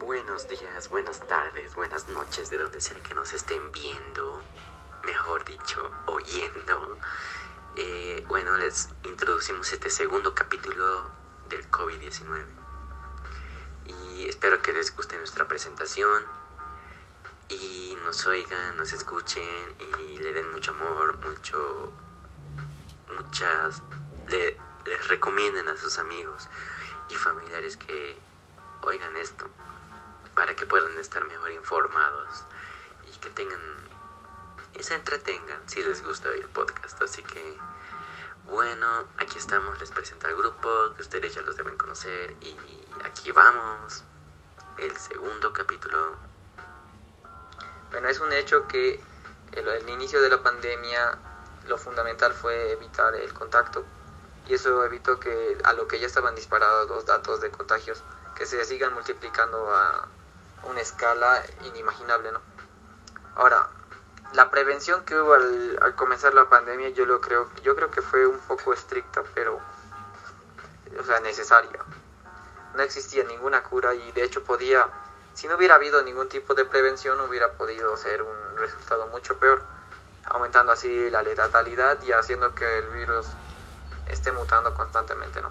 buenos días, buenas tardes, buenas noches, de donde sea que nos estén viendo, mejor dicho, oyendo. Eh, bueno, les introducimos este segundo capítulo del COVID-19. Y espero que les guste nuestra presentación y nos oigan, nos escuchen y le den mucho amor, mucho, muchas, le, les recomienden a sus amigos y familiares que oigan esto para que puedan estar mejor informados y que tengan y se entretengan si les gusta oír podcast. Así que, bueno, aquí estamos, les presento al grupo que ustedes ya los deben conocer y aquí vamos, el segundo capítulo. Bueno, es un hecho que el, el inicio de la pandemia lo fundamental fue evitar el contacto y eso evitó que a lo que ya estaban disparados los datos de contagios que se sigan multiplicando a una escala inimaginable, ¿no? Ahora, la prevención que hubo al, comenzar la pandemia yo lo creo yo creo que fue un poco estricta pero o sea necesaria. No existía ninguna cura y de hecho podía si no hubiera habido ningún tipo de prevención hubiera podido ser un resultado mucho peor aumentando así la letalidad y haciendo que el virus esté mutando constantemente no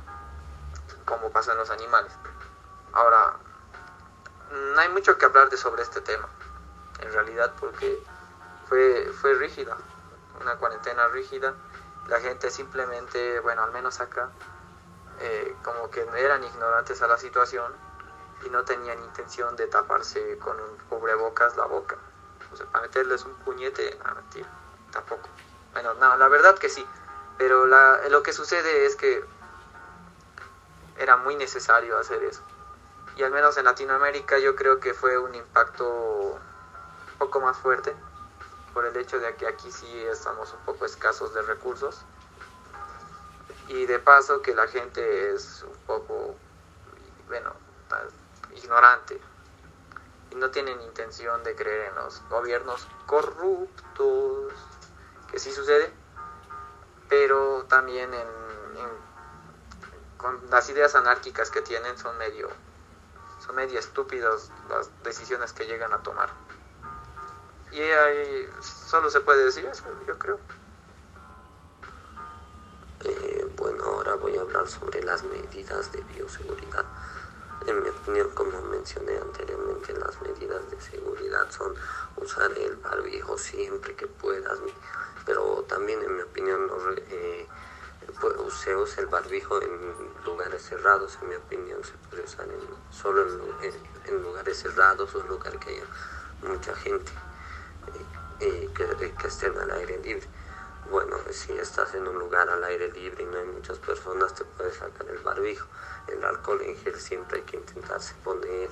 como pasa en los animales. Ahora no hay mucho que hablar de sobre este tema en realidad porque fue, fue rígida, una cuarentena rígida. La gente simplemente, bueno, al menos acá, eh, como que eran ignorantes a la situación y no tenían intención de taparse con un cubrebocas la boca. O sea, para meterles un puñete, a mentira, tampoco. Bueno, no, la verdad que sí, pero lo que sucede es que era muy necesario hacer eso. Y al menos en Latinoamérica yo creo que fue un impacto un poco más fuerte por el hecho de que aquí sí estamos un poco escasos de recursos. Y de paso que la gente es un poco, bueno, ignorante y no tienen intención de creer en los gobiernos corruptos, que sí sucede, pero también en, con las ideas anárquicas que tienen son medio, son medio estúpidas las decisiones que llegan a tomar. Y ahí solo se puede decir eso, yo creo. Eh, bueno, ahora voy a hablar sobre las medidas de bioseguridad. En mi opinión, como mencioné anteriormente, las medidas de seguridad son usar el barbijo siempre que puedas, pero también en mi opinión no, eh, se usa el barbijo en lugares cerrados, en mi opinión se puede usar en, solo en, lugares cerrados o en lugares que haya mucha gente y que, que estén al aire libre. Bueno, si estás en un lugar al aire libre y no hay muchas personas, te puedes sacar el barbijo. El alcohol en gel siempre hay que intentarse poner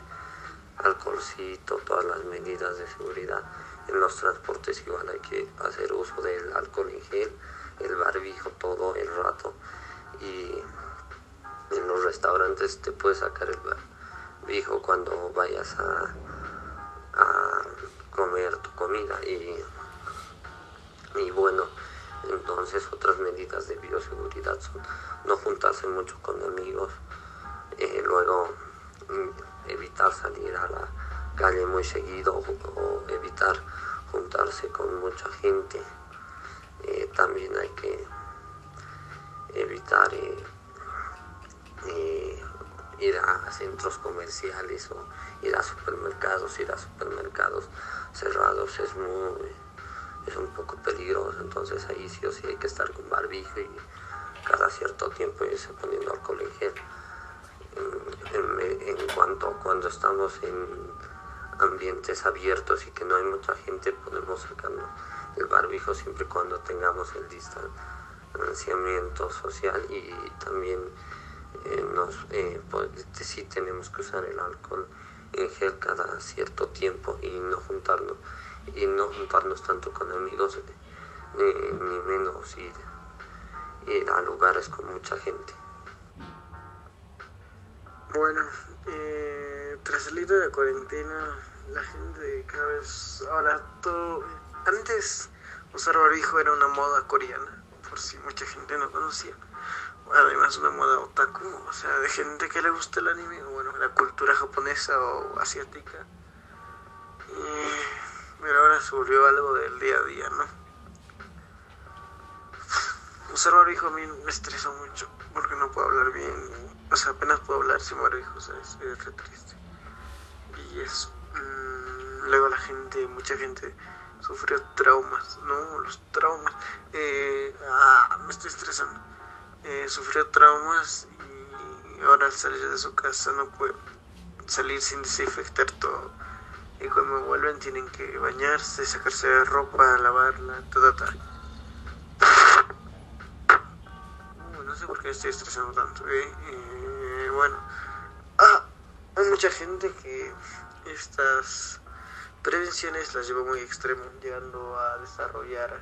alcoholcito, todas las medidas de seguridad. En los transportes igual hay que hacer uso del alcohol en gel, el barbijo todo el rato. Y en los restaurantes te puedes sacar el barbijo cuando vayas a comer tu comida y, y bueno, entonces otras medidas de bioseguridad son no juntarse mucho con amigos, eh, luego evitar salir a la calle muy seguido o, evitar juntarse con mucha gente. Eh, también hay que evitar eh, ir a centros comerciales o ir a supermercados, ir a supermercados cerrados es muy es un poco peligroso, entonces ahí sí o sí hay que estar con barbijo y cada cierto tiempo irse poniendo alcohol en gel. En, en, cuanto cuando estamos en ambientes abiertos y que no hay mucha gente, podemos sacarnos el barbijo siempre y cuando tengamos el distanciamiento social y también eh, nos, eh, pues, sí tenemos que usar el alcohol en gel cada cierto tiempo y no juntarnos y no juntarnos tanto con amigos eh, ni menos ir, a lugares con mucha gente. Bueno, tras salir de la cuarentena, la gente cada vez ahora todo antes usar barbijo era una moda coreana, por si mucha gente no conocía además una moda otaku, o sea, de gente que le gusta el anime, o bueno, la cultura japonesa o asiática. pero ahora se volvió algo del día a día, ¿no? Usar barbijo a mí me estresa mucho, porque no puedo hablar bien, o sea, apenas puedo hablar sin barbijo, ¿sabes? Es re triste. Y eso. Mm, luego la gente, mucha gente sufrió traumas, ¿no? Los traumas. Eh, ah, me estoy estresando. Eh, sufrió traumas y ahora al salir de su casa no puede salir sin desinfectar todo. Y cuando vuelven tienen que bañarse, sacarse de ropa, lavarla, todo, tal. Uh, no sé por qué estoy estresando tanto. ¿eh? eh bueno, ah, hay mucha gente que estas prevenciones las llevó muy extremo, llegando a desarrollar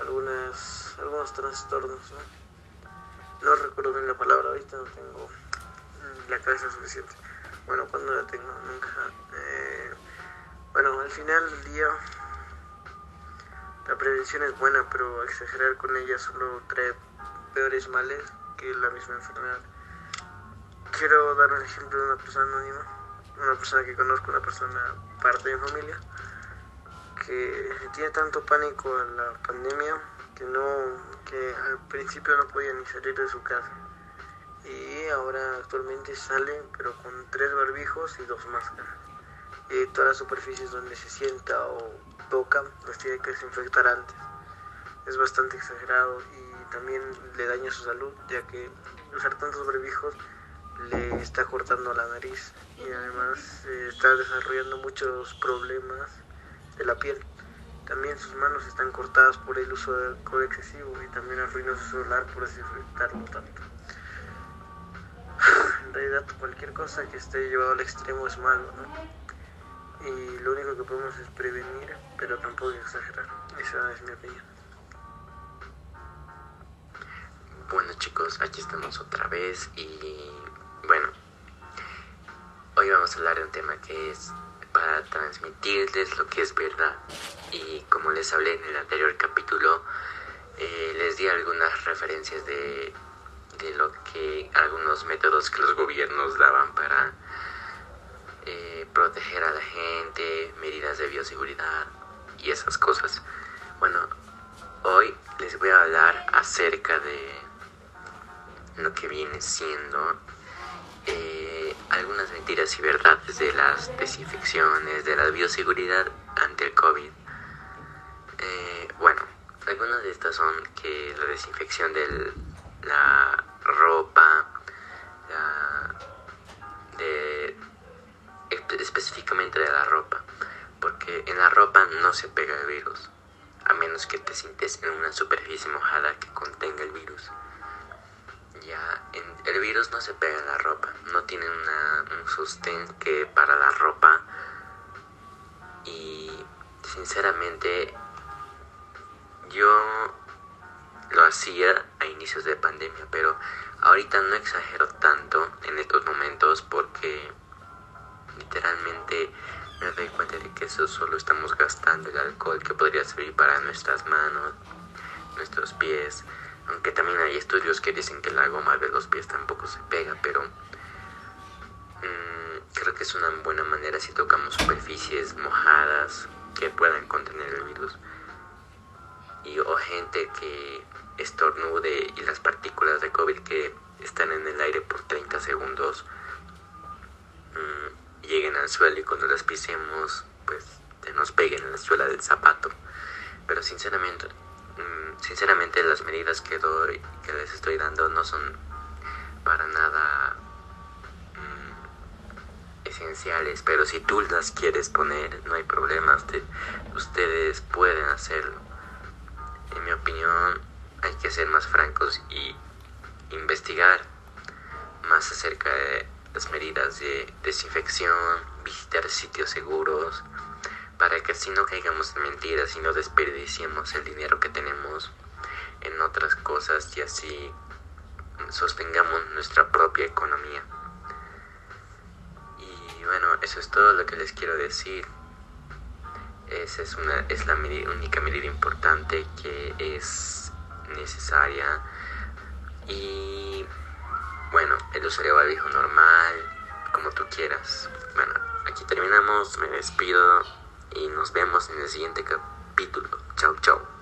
algunas, algunos trastornos. ¿no? recuerdo bien la palabra, ahorita no tengo la cabeza suficiente. Bueno, cuando la tengo, nunca. Eh, bueno, al final del día, la prevención es buena, pero exagerar con ella solo trae peores males que la misma enfermedad. Quiero dar un ejemplo de una persona anónima, una persona que conozco, una persona parte de mi familia, que tiene tanto pánico a la pandemia que no que al principio no podía ni salir de su casa. Y ahora actualmente sale pero con tres barbijos y dos máscaras. Y todas las superficies donde se sienta o toca las tiene que desinfectar antes. Es bastante exagerado y también le daña su salud ya que usar tantos barbijos le está cortando la nariz y además eh, está desarrollando muchos problemas de la piel también sus manos están cortadas por el uso de alcohol excesivo y también arruinó su celular por desinfectarlo tanto. En realidad cualquier cosa que esté llevado al extremo es malo, ¿no? Y lo único que podemos es prevenir, pero tampoco exagerar. Esa es mi opinión. Bueno chicos, aquí estamos otra vez y hoy vamos a hablar de un tema que es para transmitirles lo que es verdad. Y como les hablé en el anterior capítulo, eh, les di algunas referencias de, de, lo que algunos métodos que los gobiernos daban para eh, proteger a la gente, medidas de bioseguridad y esas cosas. Bueno, hoy les voy a hablar acerca de lo que viene siendo algunas mentiras y verdades de las desinfecciones, de la bioseguridad ante el COVID. Eh, bueno, algunas de estas son que la desinfección de la ropa, de, específicamente de la ropa, porque en la ropa no se pega el virus, a menos que te sientes en una superficie mojada que contenga el virus el virus no se pega en la ropa, no tiene una, un sostén que para la ropa. Y sinceramente yo lo hacía a inicios de pandemia, pero ahorita no exagero tanto en estos momentos porque literalmente me doy cuenta de que eso solo estamos gastando el alcohol que podría servir para nuestras manos, nuestros pies, aunque también hay estudios que dicen que la goma de los pies tampoco se pega, pero mm, creo que es una buena manera si tocamos superficies mojadas que puedan contener el virus. Y o gente que estornude y las partículas de COVID que están en el aire por 30 segundos mm, lleguen al suelo y cuando las pisemos pues nos peguen en la suela del zapato. Pero sinceramente sinceramente las medidas que doy que les estoy dando no son para nada mm, esenciales pero si tú las quieres poner no hay problema ustedes pueden hacerlo. En mi opinión hay que ser más francos y investigar más acerca de las medidas de desinfección visitar sitios seguros para que así no caigamos en mentiras y no desperdiciemos el dinero que tenemos en otras cosas y así sostengamos nuestra propia economía. Y bueno, eso es todo lo que les quiero decir. Esa es, una, es la única medida importante que es necesaria Y bueno, el de barbijo normal, como tú quieras. Bueno, aquí terminamos, me despido y nos vemos en el siguiente capítulo. Chau, chau.